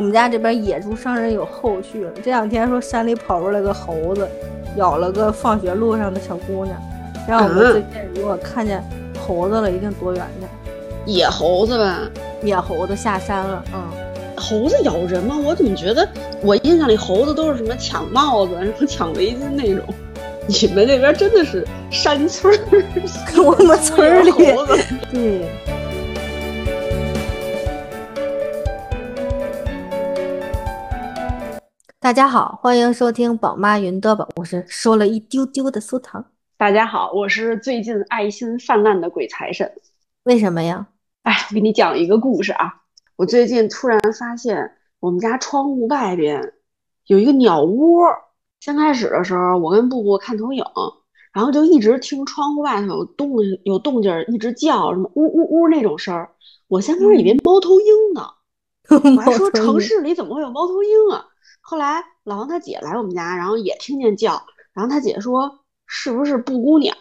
我们家这边野猪伤人有后续了。这两天说山里跑出来个猴子，咬了个放学路上的小姑娘。让我们最近如果看见猴子了，一定躲远点。野猴子吧，野猴子下山了。嗯，猴子咬人吗？我怎么觉得我印象里猴子都是什么抢帽子、什么抢围巾那种。你们那边真的是山村儿，我们村里对。大家好，欢迎收听宝妈云嘚吧，我是说了一丢丢的苏糖。大家好，我是最近爱心泛滥的鬼财神。为什么呀？哎，我给你讲一个故事啊。我最近突然发现我们家窗户外边有一个鸟窝。先开始的时候，我跟布布看投影，然后就一直听窗户外头有动有动静，一直叫什么呜呜呜那种声儿。我先开始以为猫头鹰呢，我还说城市里怎么会有猫头鹰啊？后来老王他姐来我们家，然后也听见叫，然后他姐说是不是布谷鸟？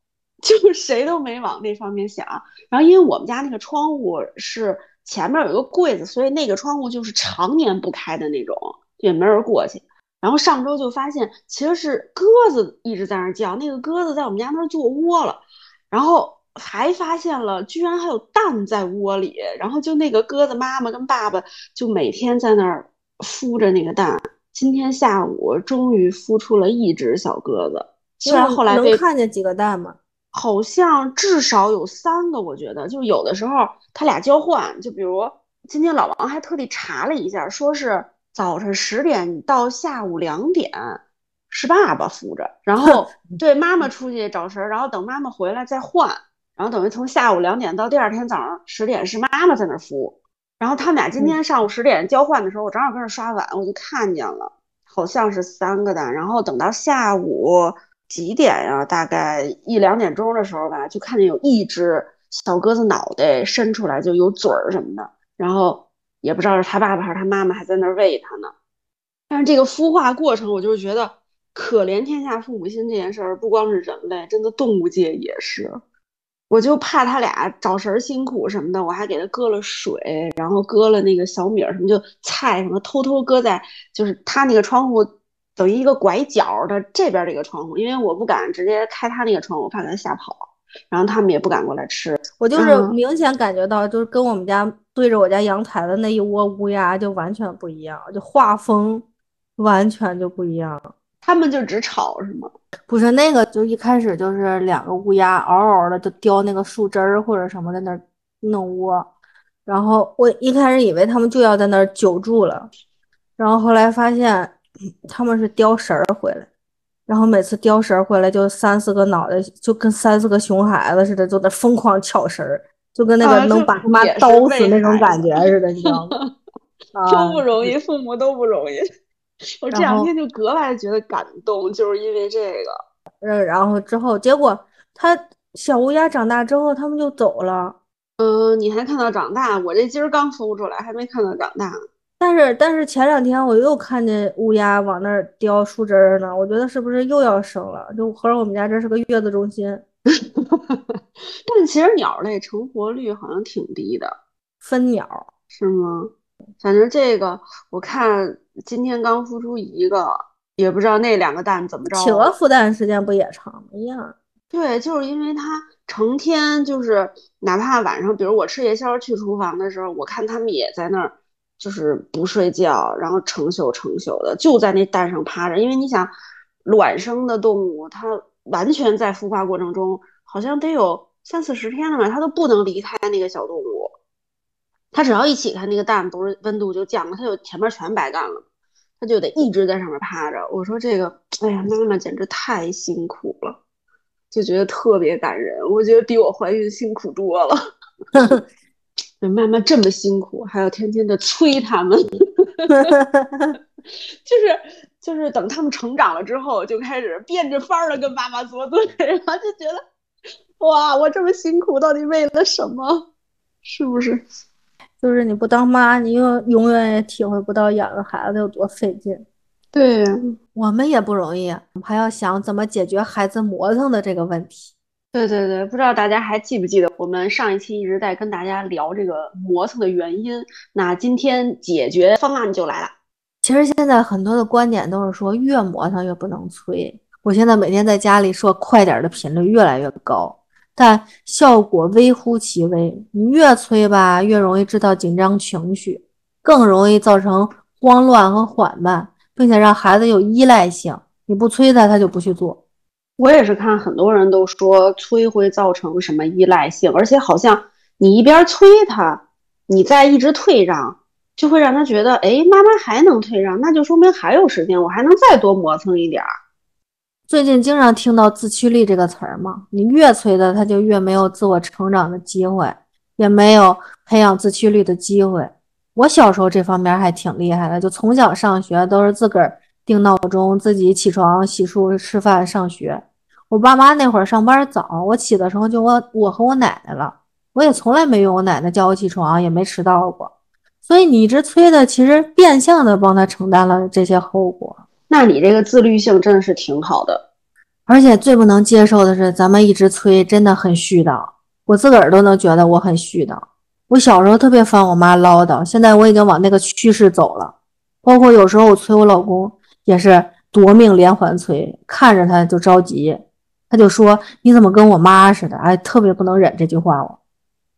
就谁都没往那方面想。然后因为我们家那个窗户是前面有一个柜子，所以那个窗户就是常年不开的那种，也没人过去。然后上周就发现其实是鸽子一直在那叫，那个鸽子在我们家那儿做窝了，然后还发现了居然还有蛋在窝里，然后就那个鸽子妈妈跟爸爸就每天在那儿。孵着那个蛋，今天下午终于孵出了一只小鸽子。虽然后来能看见几个蛋吗？好像至少有三个。我觉得，就有的时候它俩交换。就比如今天老王还特地查了一下，说是早晨十点到下午两点是爸爸孵着，然后 对妈妈出去找食儿，然后等妈妈回来再换，然后等于从下午两点到第二天早上十点是妈妈在那孵。然后他们俩今天上午十点交换的时候，我正好跟着刷碗，我就看见了，好像是三个蛋。然后等到下午几点呀？大概一两点钟的时候吧，就看见有一只小鸽子脑袋伸出来，就有嘴儿什么的。然后也不知道是他爸爸还是他妈妈还在那儿喂它呢。但是这个孵化过程，我就是觉得可怜天下父母心这件事儿，不光是人类，真的动物界也是。我就怕他俩找食儿辛苦什么的，我还给他搁了水，然后搁了那个小米儿什么，就菜什么，偷偷搁在就是他那个窗户等于一个拐角的这边这个窗户，因为我不敢直接开他那个窗户，怕他吓跑，然后他们也不敢过来吃。我就是明显感觉到，就是跟我们家对着我家阳台的那一窝乌鸦就完全不一样，就画风完全就不一样。他们就只吵是吗？不是那个，就一开始就是两个乌鸦嗷嗷的就叼那个树枝儿或者什么在那儿弄窝，然后我一开始以为他们就要在那儿久住了，然后后来发现他们是叼食儿回来，然后每次叼食儿回来就三四个脑袋，就跟三四个熊孩子似的，就在疯狂抢食儿，就跟那个能把他妈刀死那种感觉似的，你知道吗？都不容易，父母都不容易。我这两天就格外觉得感动，就是因为这个。嗯，然后之后，结果它小乌鸦长大之后，它们就走了。嗯，你还看到长大？我这今儿刚孵出来，还没看到长大。但是，但是前两天我又看见乌鸦往那儿叼树枝儿呢。我觉得是不是又要生了？就合着我们家这是个月子中心。但其实鸟类成活率好像挺低的。分鸟是吗？反正这个我看今天刚孵出一个，也不知道那两个蛋怎么着。企鹅孵蛋时间不也长吗？一样。对，就是因为它成天就是，哪怕晚上，比如我吃夜宵去厨房的时候，我看他们也在那儿，就是不睡觉，然后成宿成宿的就在那蛋上趴着。因为你想，卵生的动物，它完全在孵化过程中，好像得有三四十天了吧，它都不能离开那个小动物。它只要一起开那个蛋，不是温度就降了，他就前面全白干了，他就得一直在上面趴着。我说这个，哎呀，妈妈简直太辛苦了，就觉得特别感人。我觉得比我怀孕辛苦多了。妈妈这么辛苦，还要天天的催他们，就是就是等他们成长了之后，就开始变着法儿的跟妈妈作对，然后就觉得，哇，我这么辛苦，到底为了什么？是不是？就是你不当妈，你又永远也体会不到养个孩子有多费劲。对我们也不容易，还要想怎么解决孩子磨蹭的这个问题。对对对，不知道大家还记不记得，我们上一期一直在跟大家聊这个磨蹭的原因，那今天解决方案就来了。其实现在很多的观点都是说，越磨蹭越不能催。我现在每天在家里说快点的频率越来越高，但效果微乎其微。你越催吧，越容易制造紧张情绪，更容易造成慌乱和缓慢，并且让孩子有依赖性。你不催他，他就不去做。我也是看很多人都说催会造成什么依赖性，而且好像你一边催他，你再一直退让，就会让他觉得，哎，妈妈还能退让，那就说明还有时间，我还能再多磨蹭一点儿。最近经常听到自驱力这个词儿嘛，你越催他，他就越没有自我成长的机会，也没有培养自驱力的机会。我小时候这方面还挺厉害的，就从小上学都是自个儿。定闹钟，自己起床、洗漱、吃饭、上学。我爸妈那会儿上班早，我起的时候就我我和我奶奶了。我也从来没用我奶奶叫我起床，也没迟到过。所以你一直催的，其实变相的帮他承担了这些后果。那你这个自律性真的是挺好的。而且最不能接受的是，咱们一直催，真的很絮叨。我自个儿都能觉得我很絮叨。我小时候特别烦我妈唠叨，现在我已经往那个趋势走了。包括有时候我催我老公。也是夺命连环催，看着他就着急，他就说：“你怎么跟我妈似的？”哎，特别不能忍这句话。我，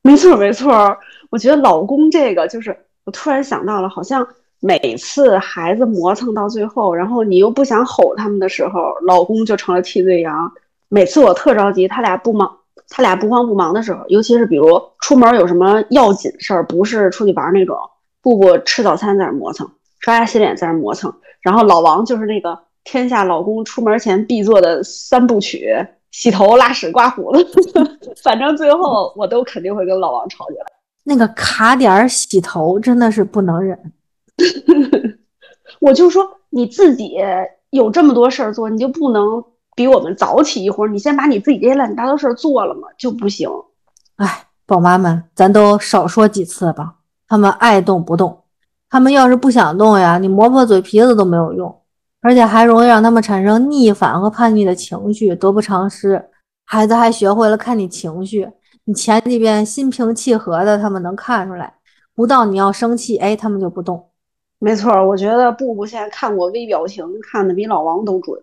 没错没错，我觉得老公这个就是，我突然想到了，好像每次孩子磨蹭到最后，然后你又不想吼他们的时候，老公就成了替罪羊。每次我特着急，他俩不忙，他俩不慌不忙的时候，尤其是比如出门有什么要紧事儿，不是出去玩那种，布布吃早餐在那磨蹭，刷牙洗脸在那磨蹭。然后老王就是那个天下老公出门前必做的三部曲：洗头、拉屎、刮胡子。反正最后我都肯定会跟老王吵起来。那个卡点儿洗头真的是不能忍。我就说你自己有这么多事儿做，你就不能比我们早起一会儿？你先把你自己这些乱七八糟事儿做了嘛，就不行。哎，宝妈们，咱都少说几次吧。他们爱动不动。他们要是不想动呀，你磨破嘴皮子都没有用，而且还容易让他们产生逆反和叛逆的情绪，得不偿失。孩子还学会了看你情绪，你前几遍心平气和的，他们能看出来；不到你要生气，哎，他们就不动。没错，我觉得布布现在看我微表情，看的比老王都准。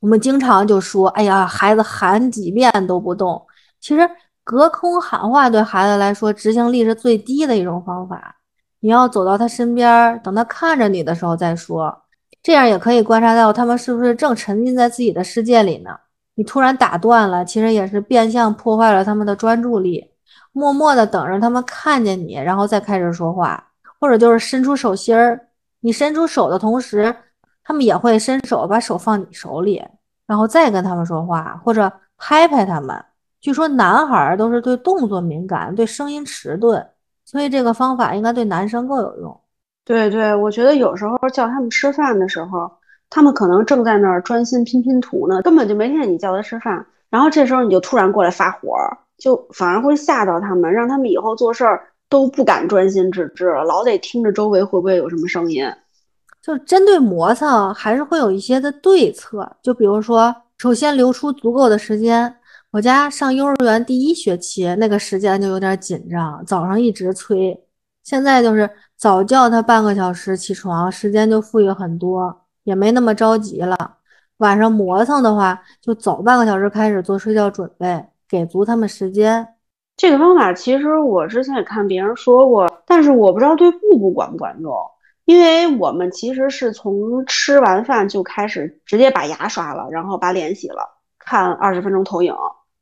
我们经常就说，哎呀，孩子喊几遍都不动。其实隔空喊话对孩子来说，执行力是最低的一种方法。你要走到他身边，等他看着你的时候再说，这样也可以观察到他们是不是正沉浸在自己的世界里呢？你突然打断了，其实也是变相破坏了他们的专注力。默默的等着他们看见你，然后再开始说话，或者就是伸出手心儿。你伸出手的同时，他们也会伸手把手放你手里，然后再跟他们说话，或者拍拍他们。据说男孩儿都是对动作敏感，对声音迟钝。所以这个方法应该对男生更有用。对对，我觉得有时候叫他们吃饭的时候，他们可能正在那儿专心拼拼图呢，根本就没听见你叫他吃饭。然后这时候你就突然过来发火，就反而会吓到他们，让他们以后做事儿都不敢专心致志了，老得听着周围会不会有什么声音。就针对磨蹭，还是会有一些的对策。就比如说，首先留出足够的时间。我家上幼儿园第一学期，那个时间就有点紧张，早上一直催。现在就是早叫他半个小时起床，时间就富裕很多，也没那么着急了。晚上磨蹭的话，就早半个小时开始做睡觉准备，给足他们时间。这个方法其实我之前也看别人说过，但是我不知道对布布管不管用，因为我们其实是从吃完饭就开始直接把牙刷了，然后把脸洗了，看二十分钟投影。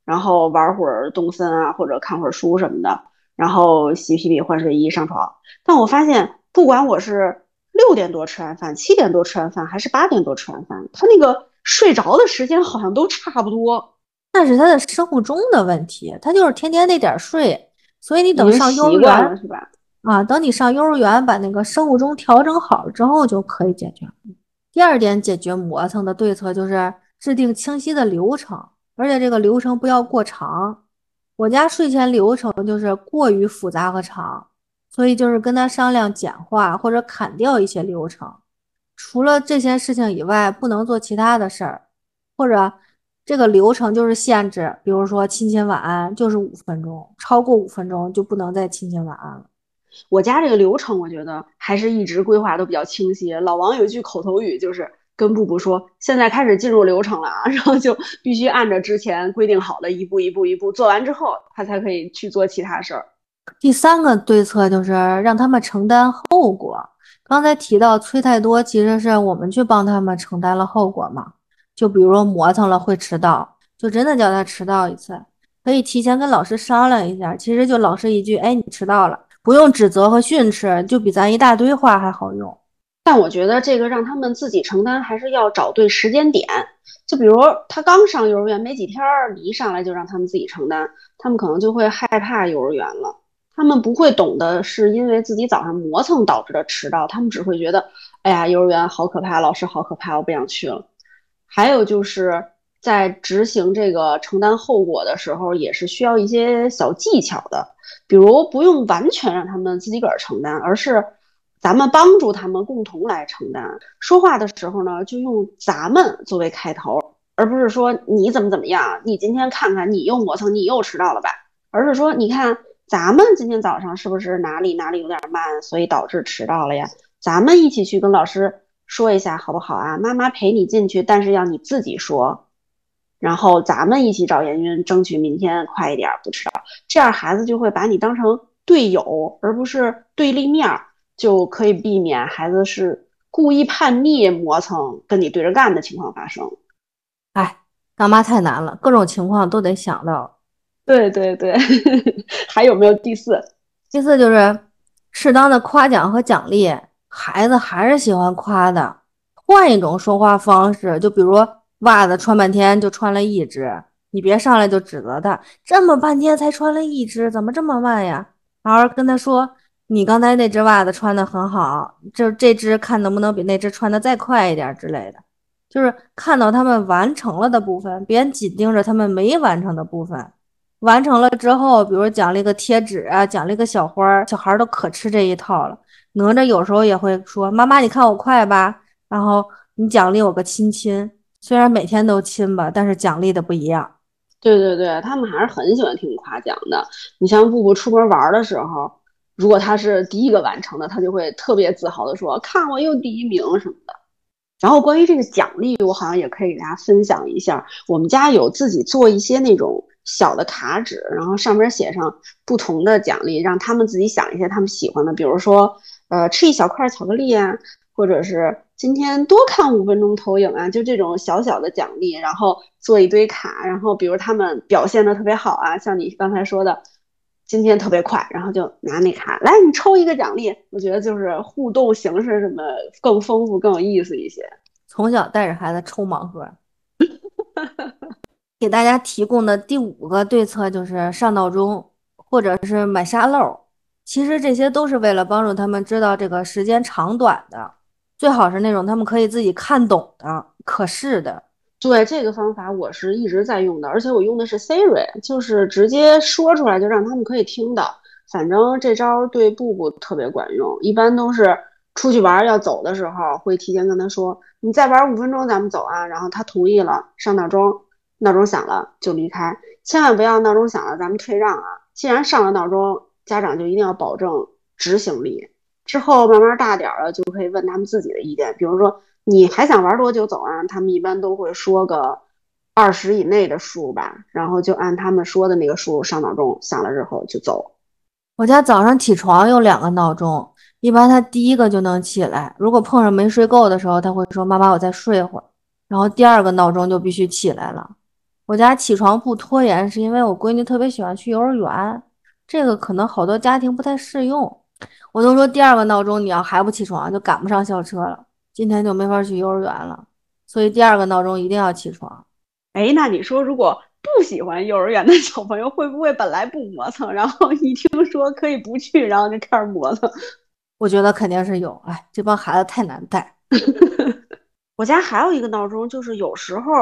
然后玩会儿动森啊，或者看会儿书什么的，然后洗屁屁换睡衣上床。但我发现，不管我是六点多吃完饭、七点多吃完饭，还是八点多吃完饭，他那个睡着的时间好像都差不多。那是他的生物钟的问题，他就是天天那点睡。所以你等上幼儿园是吧？啊，等你上幼儿园把那个生物钟调整好了之后，就可以解决。第二点解决磨蹭的对策就是制定清晰的流程。而且这个流程不要过长，我家睡前流程就是过于复杂和长，所以就是跟他商量简化或者砍掉一些流程。除了这些事情以外，不能做其他的事儿，或者这个流程就是限制，比如说亲亲晚安就是五分钟，超过五分钟就不能再亲亲晚安了。我家这个流程，我觉得还是一直规划都比较清晰。老王有一句口头语，就是跟布布说：“现在开始进入流程了啊！” 然后就必须按照之前规定好的一步一步一步做完之后，他才可以去做其他事儿。第三个对策就是让他们承担后果。刚才提到催太多，其实是我们去帮他们承担了后果嘛？就比如磨蹭了会迟到，就真的叫他迟到一次，可以提前跟老师商量一下。其实就老师一句：“哎，你迟到了。”不用指责和训斥，就比咱一大堆话还好用。但我觉得这个让他们自己承担，还是要找对时间点。就比如他刚上幼儿园没几天，你一上来就让他们自己承担，他们可能就会害怕幼儿园了。他们不会懂得是因为自己早上磨蹭导致的迟到，他们只会觉得，哎呀，幼儿园好可怕，老师好可怕，我不想去了。还有就是在执行这个承担后果的时候，也是需要一些小技巧的。比如不用完全让他们自己个儿承担，而是咱们帮助他们共同来承担。说话的时候呢，就用“咱们”作为开头，而不是说你怎么怎么样，你今天看看你又磨蹭，你又迟到了吧？而是说，你看咱们今天早上是不是哪里哪里有点慢，所以导致迟到了呀？咱们一起去跟老师说一下好不好啊？妈妈陪你进去，但是要你自己说。然后咱们一起找严云，争取明天快一点不迟到，这样孩子就会把你当成队友，而不是对立面，就可以避免孩子是故意叛逆、磨蹭跟你对着干的情况发生。哎，当妈太难了，各种情况都得想到。对对对，还有没有第四？第四就是适当的夸奖和奖励，孩子还是喜欢夸的，换一种说话方式，就比如。袜子穿半天就穿了一只，你别上来就指责他，这么半天才穿了一只，怎么这么慢呀？好好跟他说，你刚才那只袜子穿的很好，就这只看能不能比那只穿的再快一点之类的，就是看到他们完成了的部分，别紧盯着他们没完成的部分。完成了之后，比如奖励个贴纸啊，奖励个小花儿，小孩都可吃这一套了。哪吒有时候也会说：“妈妈，你看我快吧？”然后你奖励我个亲亲。虽然每天都亲吧，但是奖励的不一样。对对对，他们还是很喜欢听夸奖的。你像布布出门玩的时候，如果他是第一个完成的，他就会特别自豪的说：“看我又第一名什么的。”然后关于这个奖励，我好像也可以给大家分享一下。我们家有自己做一些那种小的卡纸，然后上面写上不同的奖励，让他们自己想一些他们喜欢的，比如说，呃，吃一小块巧克力啊，或者是。今天多看五分钟投影啊，就这种小小的奖励，然后做一堆卡，然后比如他们表现的特别好啊，像你刚才说的，今天特别快，然后就拿那卡来，你抽一个奖励。我觉得就是互动形式什么更丰富、更有意思一些。从小带着孩子抽盲盒，给大家提供的第五个对策就是上闹钟，或者是买沙漏。其实这些都是为了帮助他们知道这个时间长短的。最好是那种他们可以自己看懂的、可视的。对这个方法，我是一直在用的，而且我用的是 Siri，就是直接说出来就让他们可以听到。反正这招对布布特别管用，一般都是出去玩要走的时候，会提前跟他说：“你再玩五分钟，咱们走啊。”然后他同意了，上闹钟，闹钟响了就离开，千万不要闹钟响了咱们退让啊！既然上了闹钟，家长就一定要保证执行力。之后慢慢大点了，就可以问他们自己的意见。比如说，你还想玩多久走啊？他们一般都会说个二十以内的数吧，然后就按他们说的那个数上闹钟，响了之后就走。我家早上起床有两个闹钟，一般他第一个就能起来。如果碰上没睡够的时候，他会说：“妈妈，我再睡会儿。”然后第二个闹钟就必须起来了。我家起床不拖延，是因为我闺女特别喜欢去幼儿园，这个可能好多家庭不太适用。我都说第二个闹钟你要还不起床，就赶不上校车了，今天就没法去幼儿园了。所以第二个闹钟一定要起床。哎，那你说如果不喜欢幼儿园的小朋友，会不会本来不磨蹭，然后一听说可以不去，然后就开始磨蹭？我觉得肯定是有。哎，这帮孩子太难带。我家还有一个闹钟，就是有时候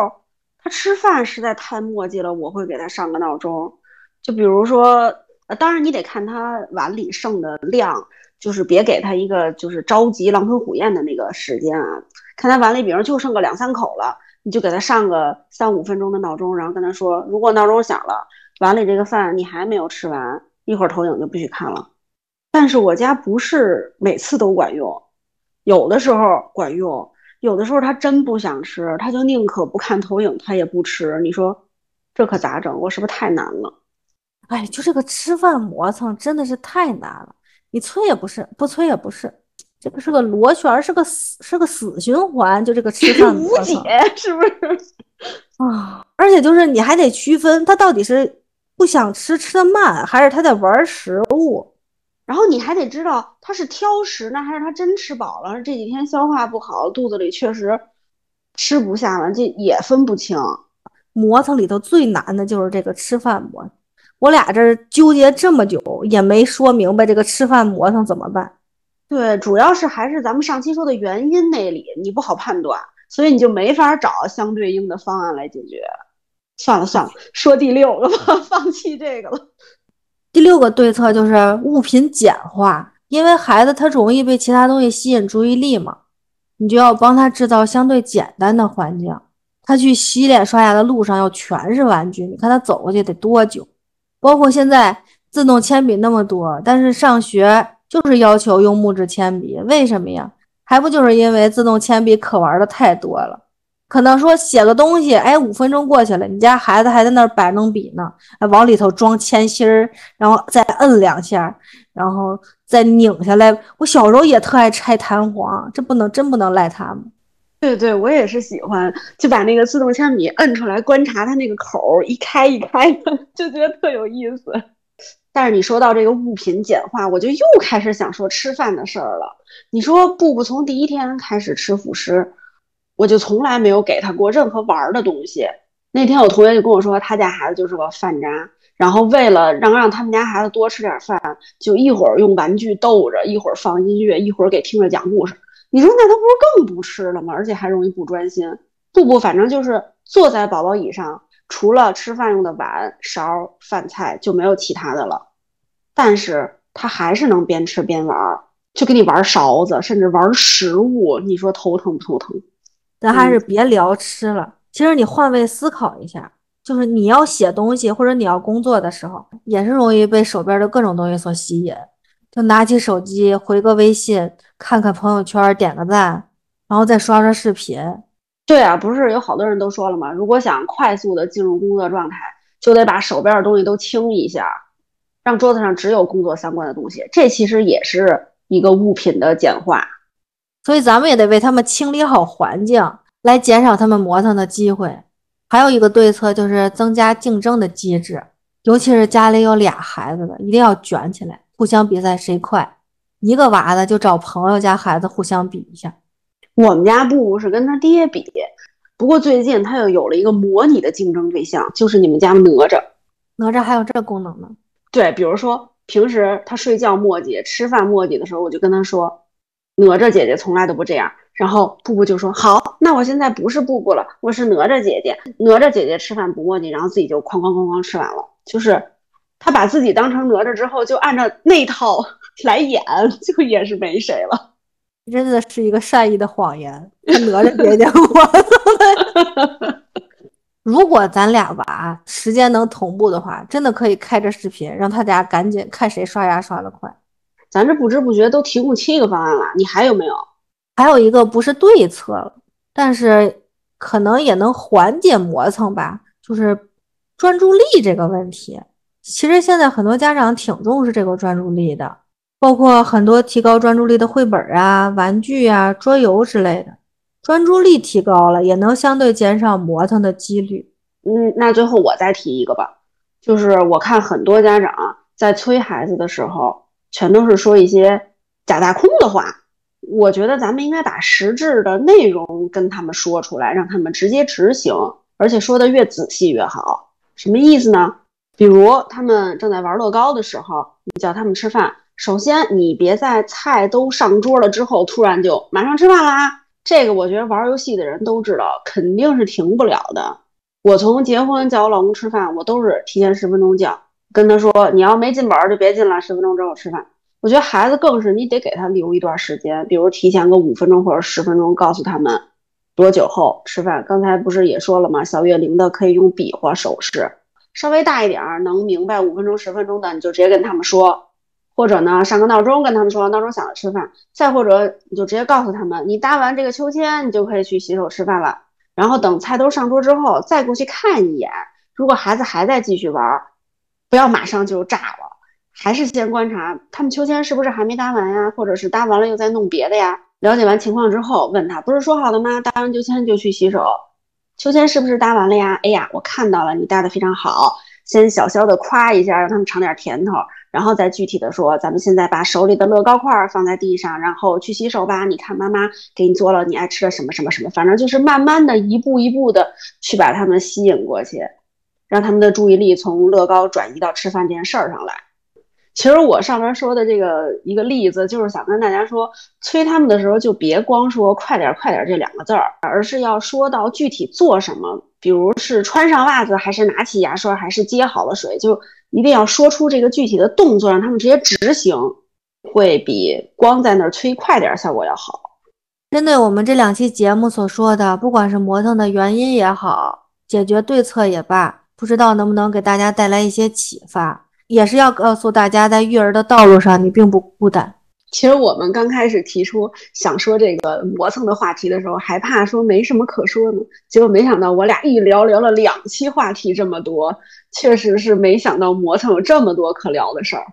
他吃饭实在太磨叽了，我会给他上个闹钟。就比如说。呃，当然你得看他碗里剩的量，就是别给他一个就是着急狼吞虎咽的那个时间啊。看他碗里，比如就剩个两三口了，你就给他上个三五分钟的闹钟，然后跟他说，如果闹钟响了，碗里这个饭你还没有吃完，一会儿投影就不许看了。但是我家不是每次都管用，有的时候管用，有的时候他真不想吃，他就宁可不看投影，他也不吃。你说这可咋整？我是不是太难了？哎，就这个吃饭磨蹭真的是太难了，你催也不是，不催也不是，这个是个螺旋，是个死，是个死循环。就这个吃饭无解，是不是？啊，而且就是你还得区分他到底是不想吃，吃的慢，还是他在玩食物。然后你还得知道他是挑食呢，还是他真吃饱了？这几天消化不好，肚子里确实吃不下了，这也分不清。磨蹭里头最难的就是这个吃饭磨。我俩这纠结这么久，也没说明白这个吃饭磨蹭怎么办。对，主要是还是咱们上期说的原因那里你不好判断，所以你就没法找相对应的方案来解决。算了算了，说第六个吧，放弃这个了。第六个对策就是物品简化，因为孩子他容易被其他东西吸引注意力嘛，你就要帮他制造相对简单的环境。他去洗脸刷牙的路上要全是玩具，你看他走过去得多久？包括现在自动铅笔那么多，但是上学就是要求用木质铅笔，为什么呀？还不就是因为自动铅笔可玩的太多了。可能说写个东西，哎，五分钟过去了，你家孩子还在那儿摆弄笔呢，往里头装铅芯儿，然后再摁两下，然后再拧下来。我小时候也特爱拆弹簧，这不能真不能赖他们。对对，我也是喜欢，就把那个自动铅笔摁出来，观察它那个口一开一开的，就觉得特有意思。但是你说到这个物品简化，我就又开始想说吃饭的事儿了。你说布布从第一天开始吃辅食。我就从来没有给他过任何玩的东西。那天我同学就跟我说，他家孩子就是个饭渣，然后为了让让他们家孩子多吃点饭，就一会儿用玩具逗着，一会儿放音乐，一会儿给听着讲故事。你说那他不是更不吃了吗？而且还容易不专心。布布反正就是坐在宝宝椅上，除了吃饭用的碗、勺、饭菜就没有其他的了。但是他还是能边吃边玩，就跟你玩勺子，甚至玩食物。你说头疼不头疼？咱还是别聊吃了。其实你换位思考一下，就是你要写东西或者你要工作的时候，也是容易被手边的各种东西所吸引。就拿起手机回个微信，看看朋友圈，点个赞，然后再刷刷视频。对啊，不是有好多人都说了吗？如果想快速的进入工作状态，就得把手边的东西都清一下，让桌子上只有工作相关的东西。这其实也是一个物品的简化。所以咱们也得为他们清理好环境，来减少他们磨蹭的机会。还有一个对策就是增加竞争的机制，尤其是家里有俩孩子的，一定要卷起来，互相比赛谁快。一个娃的就找朋友家孩子互相比一下。我们家布布是跟他爹比，不过最近他又有了一个模拟的竞争对象，就是你们家哪吒。哪吒还有这功能呢？对，比如说平时他睡觉磨叽、吃饭磨叽的时候，我就跟他说。哪吒姐姐从来都不这样，然后布布就说：“好，那我现在不是布布了，我是哪吒姐姐。哪吒姐姐吃饭不磨叽，然后自己就哐哐哐哐吃完了。就是他把自己当成哪吒之后，就按照那套 来演，就也是没谁了。真的是一个善意的谎言。哪吒姐姐，我 如果咱俩吧时间能同步的话，真的可以开着视频，让他家赶紧看谁刷牙刷的快。”咱这不知不觉都提供七个方案了，你还有没有？还有一个不是对策，但是可能也能缓解磨蹭吧，就是专注力这个问题。其实现在很多家长挺重视这个专注力的，包括很多提高专注力的绘本啊、玩具啊、桌游之类的。专注力提高了，也能相对减少磨蹭的几率。嗯，那最后我再提一个吧，就是我看很多家长在催孩子的时候。全都是说一些假大空的话，我觉得咱们应该把实质的内容跟他们说出来，让他们直接执行，而且说的越仔细越好。什么意思呢？比如他们正在玩乐高的时候，你叫他们吃饭，首先你别在菜都上桌了之后突然就马上吃饭啦。这个我觉得玩游戏的人都知道，肯定是停不了的。我从结婚叫我老公吃饭，我都是提前十分钟叫。跟他说，你要没进饱就别进了，十分钟之后吃饭。我觉得孩子更是，你得给他留一段时间，比如提前个五分钟或者十分钟，告诉他们多久后吃饭？刚才不是也说了吗？小月龄的可以用比划手势，稍微大一点儿能明白五分钟、十分钟的，你就直接跟他们说，或者呢上个闹钟跟他们说，闹钟响了吃饭。再或者你就直接告诉他们，你搭完这个秋千，你就可以去洗手吃饭了。然后等菜都上桌之后，再过去看一眼。如果孩子还在继续玩，不要马上就炸了，还是先观察他们秋千是不是还没搭完呀，或者是搭完了又在弄别的呀。了解完情况之后，问他不是说好的吗？搭完秋千就去洗手，秋千是不是搭完了呀？哎呀，我看到了，你搭的非常好。先小小的夸一下，让他们尝点甜头，然后再具体的说，咱们现在把手里的乐高块放在地上，然后去洗手吧。你看妈妈给你做了你爱吃的什么什么什么，反正就是慢慢的一步一步的去把他们吸引过去，让他们的注意力从乐高转移到吃饭这件事儿上来。其实我上面说的这个一个例子，就是想跟大家说，催他们的时候就别光说“快点，快点”这两个字儿，而是要说到具体做什么。比如是穿上袜子，还是拿起牙刷，还是接好了水，就一定要说出这个具体的动作，让他们直接执行，会比光在那儿催快点效果要好。针对我们这两期节目所说的，不管是磨蹭的原因也好，解决对策也罢，不知道能不能给大家带来一些启发。也是要告诉大家，在育儿的道路上，你并不孤单。其实我们刚开始提出想说这个磨蹭的话题的时候，还怕说没什么可说呢。结果没想到，我俩一聊聊了两期话题这么多，确实是没想到磨蹭有这么多可聊的事儿。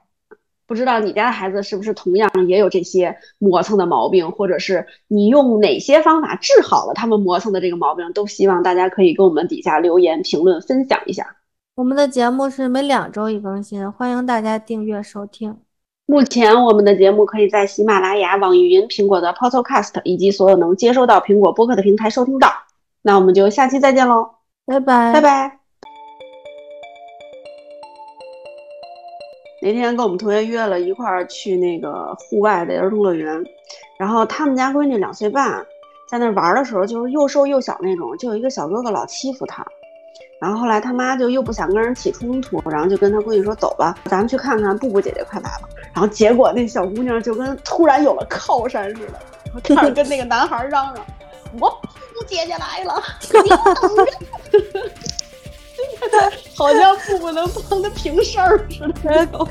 不知道你家的孩子是不是同样也有这些磨蹭的毛病，或者是你用哪些方法治好了他们磨蹭的这个毛病？都希望大家可以跟我们底下留言评论分享一下。我们的节目是每两周一更新，欢迎大家订阅收听。目前我们的节目可以在喜马拉雅、网易云、苹果的 Podcast 以及所有能接收到苹果播客的平台收听到。那我们就下期再见喽，拜拜，拜拜。那天跟我们同学约了一块儿去那个户外的儿童乐园，然后他们家闺女两岁半，在那玩的时候就是又瘦又小那种，就有一个小哥哥老欺负她。然后后来他妈就又不想跟人起冲突，然后就跟他闺女说：“走吧，咱们去看看布布姐姐快来了。”然后结果那小姑娘就跟突然有了靠山似的，然后开始跟那个男孩嚷嚷：“我布布姐姐来了，你等着！”好像布布能帮他平事儿似的。